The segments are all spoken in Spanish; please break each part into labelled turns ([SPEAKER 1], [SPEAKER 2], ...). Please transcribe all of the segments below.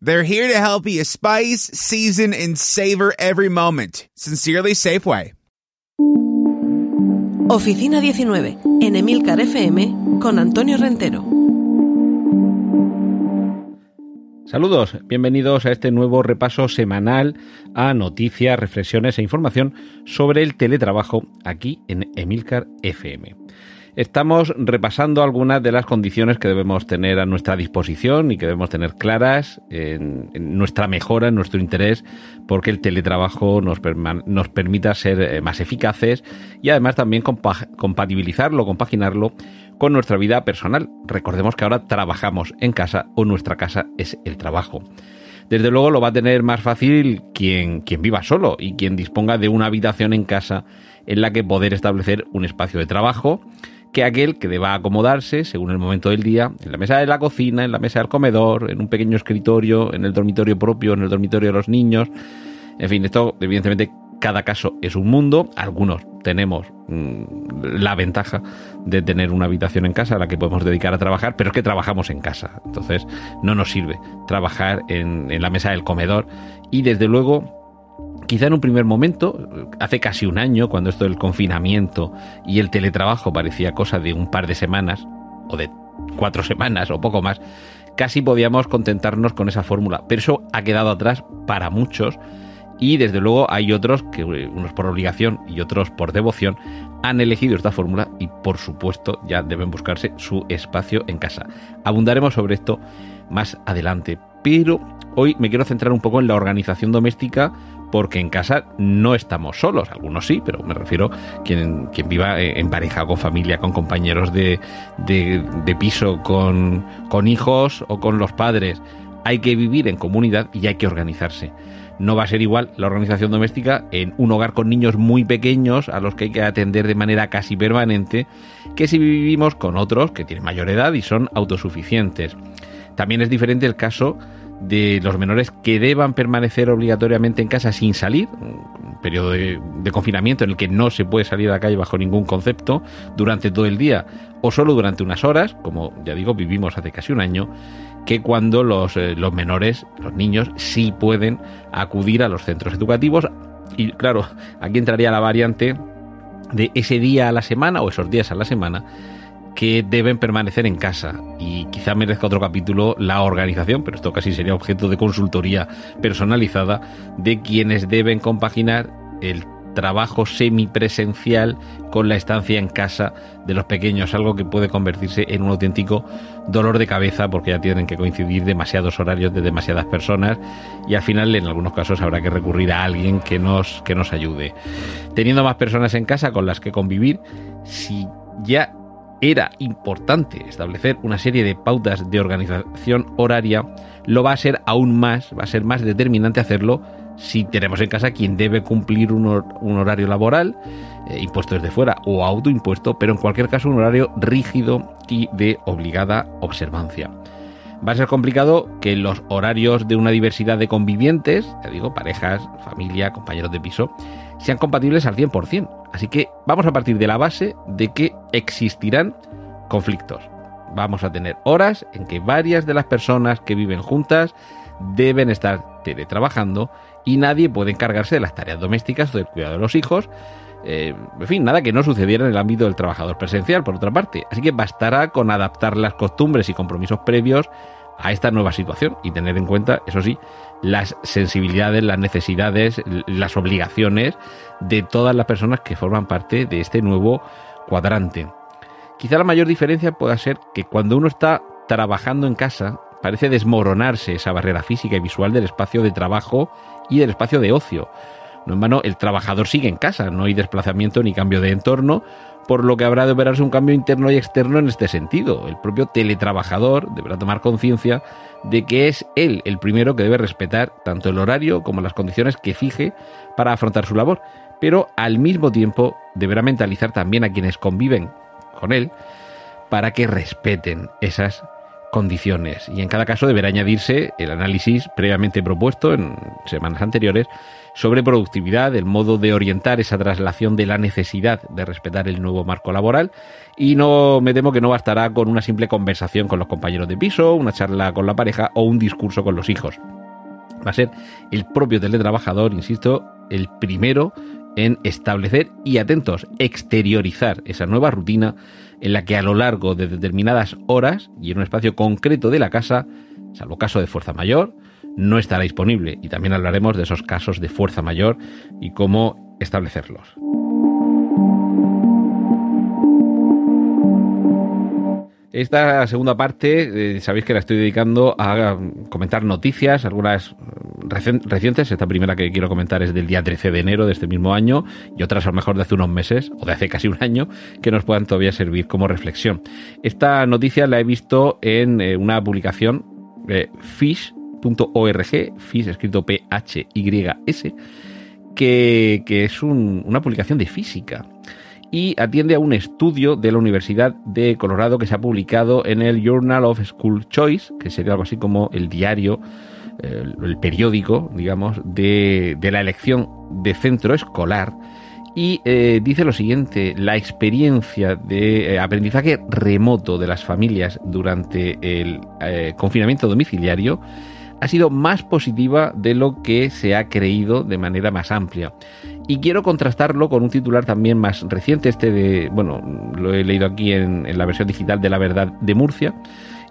[SPEAKER 1] They're here to help you spice, season, and savor every moment. Sincerely, Safeway.
[SPEAKER 2] Oficina 19, en Emilcar FM, con Antonio Rentero.
[SPEAKER 3] Saludos, bienvenidos a este nuevo repaso semanal a noticias, reflexiones e información sobre el teletrabajo aquí en Emilcar FM. Estamos repasando algunas de las condiciones que debemos tener a nuestra disposición y que debemos tener claras en, nuestra mejora, en nuestro interés, porque el teletrabajo nos, nos permita ser eh, más eficaces y además también compatibilizarlo, compaginarlo con nuestra vida personal. Recordemos que ahora trabajamos en casa o nuestra casa es el trabajo. Desde luego lo va a tener más fácil quien, quien viva solo y quien disponga de una habitación en casa en la que poder establecer un espacio de trabajo que aquel que deba acomodarse según el momento del día, en la mesa de la cocina, en la mesa del comedor, en un pequeño escritorio, en el dormitorio propio, en el dormitorio de los niños. En fin, esto evidentemente cada caso es un mundo. Algunos tenemos mm, la ventaja de tener una habitación en casa a la que podemos dedicar a trabajar, pero es que trabajamos en casa. Entonces no nos sirve trabajar en, en la mesa del comedor. Y desde luego Quizá en un primer momento, hace casi un año, cuando esto del confinamiento y el teletrabajo parecía cosa de un par de semanas, o de cuatro semanas, o poco más, casi podíamos contentarnos con esa fórmula. Pero eso ha quedado atrás para muchos y desde luego hay otros que, unos por obligación y otros por devoción, han elegido esta fórmula y por supuesto ya deben buscarse su espacio en casa. Abundaremos sobre esto más adelante, pero hoy me quiero centrar un poco en la organización doméstica porque en casa no estamos solos, algunos sí, pero me refiero quien, quien viva en pareja, con familia, con compañeros de, de, piso, con, con hijos o con los padres. Hay que vivir en comunidad y hay que organizarse. No va a ser igual la organización doméstica en un hogar con niños muy pequeños a los que hay que atender de manera casi permanente que si vivimos con otros que tienen mayor edad y son autosuficientes. También es diferente el caso de los menores que deban permanecer obligatoriamente en casa sin salir, un periodo de, confinamiento en el que no se puede salir a la calle bajo ningún concepto durante todo el día o solo durante unas horas, como ya digo, vivimos hace casi un año, que cuando los, eh, los menores, los niños, sí pueden acudir a los centros educativos. Y claro, aquí entraría la variante de ese día a la semana o esos días a la semana que deben permanecer en casa. Y quizá merezca otro capítulo la organización, pero esto casi sería objeto de consultoría personalizada de quienes deben compaginar el trabajo semipresencial con la estancia en casa de los pequeños, algo que puede convertirse en un auténtico dolor de cabeza porque ya tienen que coincidir demasiados horarios de demasiadas personas y al final en algunos casos habrá que recurrir a alguien que nos, que nos ayude. Teniendo más personas en casa con las que convivir, si ya era importante establecer una serie de pautas de organización horaria, lo va a ser aún más, va a ser más determinante hacerlo si tenemos en casa quien debe cumplir un, horario laboral, eh, impuesto desde fuera o autoimpuesto, pero en cualquier caso un horario rígido y de obligada observancia. Va a ser complicado que los horarios de una diversidad de convivientes, ya digo, parejas, familia, compañeros de piso, sean compatibles al 100%. Así que vamos a partir de la base de que existirán conflictos. Vamos a tener horas en que varias de las personas que viven juntas deben estar teletrabajando y nadie puede encargarse de las tareas domésticas o del cuidado de los hijos. Eh, en fin, nada que no sucediera en el ámbito del trabajador presencial, por otra parte. Así que bastará con adaptar las costumbres y compromisos previos a esta nueva situación y tener en cuenta, eso sí, las sensibilidades, las necesidades, las obligaciones de todas las personas que forman parte de este nuevo cuadrante. Quizá la mayor diferencia pueda ser que cuando uno está trabajando en casa, parece desmoronarse esa barrera física y visual del espacio de trabajo y del espacio de ocio. No en vano, el trabajador sigue en casa, no hay desplazamiento ni cambio de entorno, por lo que habrá de operarse un cambio interno y externo en este sentido. El propio teletrabajador deberá tomar conciencia de que es él el primero que debe respetar tanto el horario como las condiciones que fije para afrontar su labor, pero al mismo tiempo deberá mentalizar también a quienes conviven con él para que respeten esas condiciones y en cada caso deberá añadirse el análisis previamente propuesto en semanas anteriores sobre productividad, el modo de orientar esa traslación de la necesidad de respetar el nuevo marco laboral y no me temo que no bastará con una simple conversación con los compañeros de piso, una charla con la pareja o un discurso con los hijos. Va a ser el propio teletrabajador, insisto, el primero en establecer y atentos, exteriorizar esa nueva rutina en la que a lo largo de determinadas horas y en un espacio concreto de la casa, salvo caso de fuerza mayor, no estará disponible. Y también hablaremos de esos casos de fuerza mayor y cómo establecerlos. Esta segunda parte, eh, sabéis que la estoy dedicando a comentar noticias, algunas recientes. Esta primera que quiero comentar es del día 13 de enero de este mismo año y otras a lo mejor de hace unos meses o de hace casi un año que nos puedan todavía servir como reflexión. Esta noticia la he visto en eh, una publicación de fish.org, fish escrito P-H-Y-S, que, que es una publicación de física y atiende a un estudio de la Universidad de Colorado que se ha publicado en el Journal of School Choice, que sería algo así como el diario el, periódico, digamos, de, la elección de centro escolar y eh, dice lo siguiente, la experiencia de eh, aprendizaje remoto de las familias durante el eh, confinamiento domiciliario ha sido más positiva de lo que se ha creído de manera más amplia. Y quiero contrastarlo con un titular también más reciente, este de, bueno, lo he leído aquí en la versión digital de La Verdad de Murcia,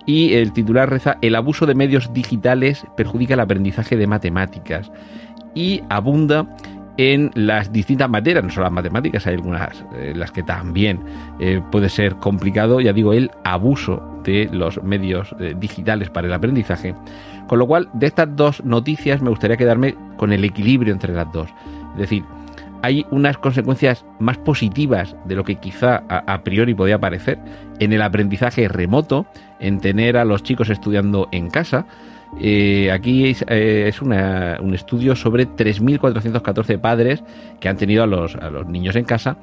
[SPEAKER 3] y el titular reza, el abuso de medios digitales perjudica el aprendizaje de matemáticas y abunda en las distintas materias, no solo las matemáticas, hay algunas eh, las que también eh, puede ser complicado, ya digo, el abuso de los medios eh, digitales para el aprendizaje. Con lo cual, de estas dos noticias me gustaría quedarme con el equilibrio entre las dos. Es decir, hay unas consecuencias más positivas de lo que quizá a, priori podía parecer en el aprendizaje remoto, en tener a los chicos estudiando en casa. Eh, aquí es, eh, un estudio sobre 3.414 padres que han tenido a los, niños en casa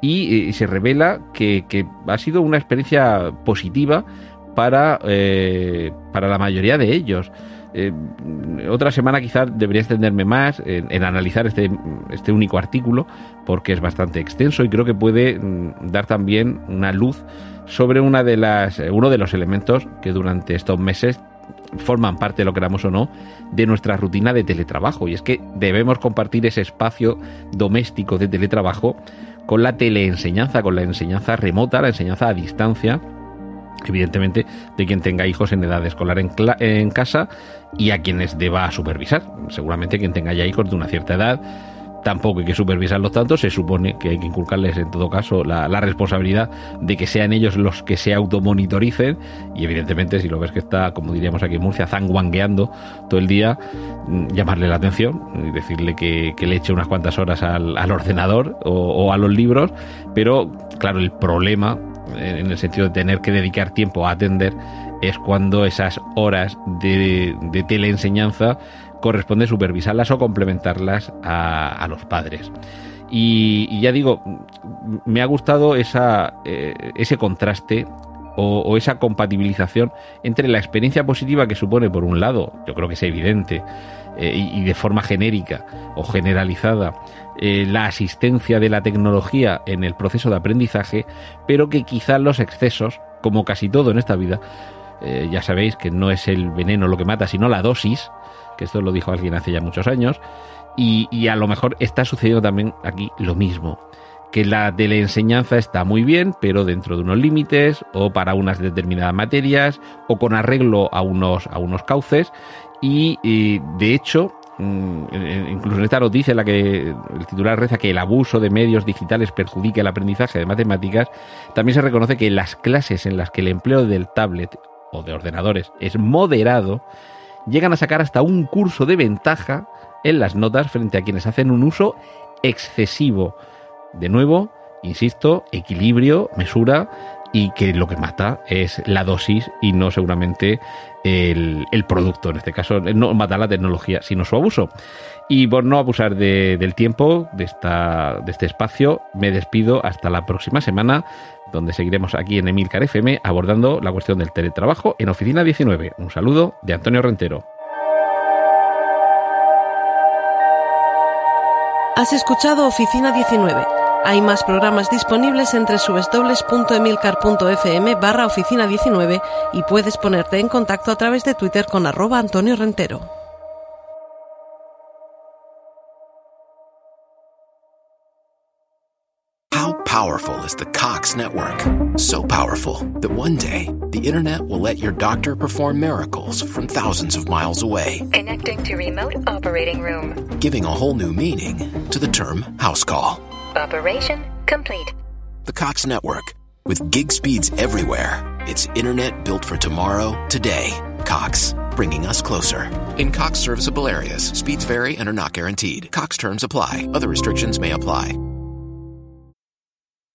[SPEAKER 3] y, se revela que, ha sido una experiencia positiva para, eh, para la mayoría de ellos. Eh, otra semana quizás debería extenderme más en, analizar este, este, único artículo porque es bastante extenso y creo que puede mm, dar también una luz sobre una de las, eh, uno de los elementos que durante estos meses forman parte, lo queramos o no, de nuestra rutina de teletrabajo. Y es que debemos compartir ese espacio doméstico de teletrabajo con la teleenseñanza, con la enseñanza remota, la enseñanza a distancia evidentemente de quien tenga hijos en edad escolar en, en, casa y a quienes deba supervisar. Seguramente quien tenga ya hijos de una cierta edad, tampoco hay que supervisarlos tanto, se supone que hay que inculcarles en todo caso la, responsabilidad de que sean ellos los que se automonitoricen. Y evidentemente si lo ves que está, como diríamos aquí en Murcia, zanguangueando todo el día, mm, llamarle la atención y decirle que, le eche unas cuantas horas al, ordenador o a los libros, pero claro, el problema en el sentido de tener que dedicar tiempo a atender, es cuando esas horas de, de teleenseñanza corresponde supervisarlas o complementarlas a, los padres. Y, ya digo, me ha gustado esa, eh, ese contraste o, esa compatibilización entre la experiencia positiva que supone, por un lado, yo creo que es evidente, eh, y, de forma genérica o generalizada, eh, la asistencia de la tecnología en el proceso de aprendizaje, pero que quizás los excesos, como casi todo en esta vida, eh, ya sabéis que no es el veneno lo que mata, sino la dosis, que esto lo dijo alguien hace ya muchos años, y a lo mejor está sucediendo también aquí lo mismo que la teleenseñanza está muy bien, pero dentro de unos límites o para unas determinadas materias o con arreglo a unos, a unos cauces y, de hecho mm, incluso en esta noticia la que el titular reza que el abuso de medios digitales perjudica el aprendizaje de matemáticas, también se reconoce que las clases en las que el empleo del tablet o de ordenadores es moderado, llegan a sacar hasta un curso de ventaja en las notas frente a quienes hacen un uso excesivo. De nuevo, insisto, equilibrio, mesura y que lo que mata es la dosis y no seguramente el, producto. En este caso, no mata la tecnología, sino su abuso. Y por no abusar del tiempo de, esta, de este espacio, me despido hasta la próxima semana, donde seguiremos aquí en Emilcar FM abordando la cuestión del teletrabajo en Oficina 19. Un saludo de Antonio Rentero.
[SPEAKER 2] Has escuchado Oficina 19 hay más programas disponibles entre www.emilcar.fm barra oficina 19 y puedes ponerte en contacto a través de Twitter con arroba Antonio Rentero.
[SPEAKER 4] How powerful is the Cox network? So powerful that one day the internet will let your doctor perform miracles from thousands of miles away.
[SPEAKER 5] Connecting to remote operating room.
[SPEAKER 4] Giving a whole new meaning to the term house call.
[SPEAKER 5] Operation complete.
[SPEAKER 4] The Cox Network. With gig speeds everywhere, it's internet built for tomorrow, today. Cox, bringing us closer. In Cox serviceable areas, speeds vary and are not guaranteed. Cox terms apply, other restrictions may apply.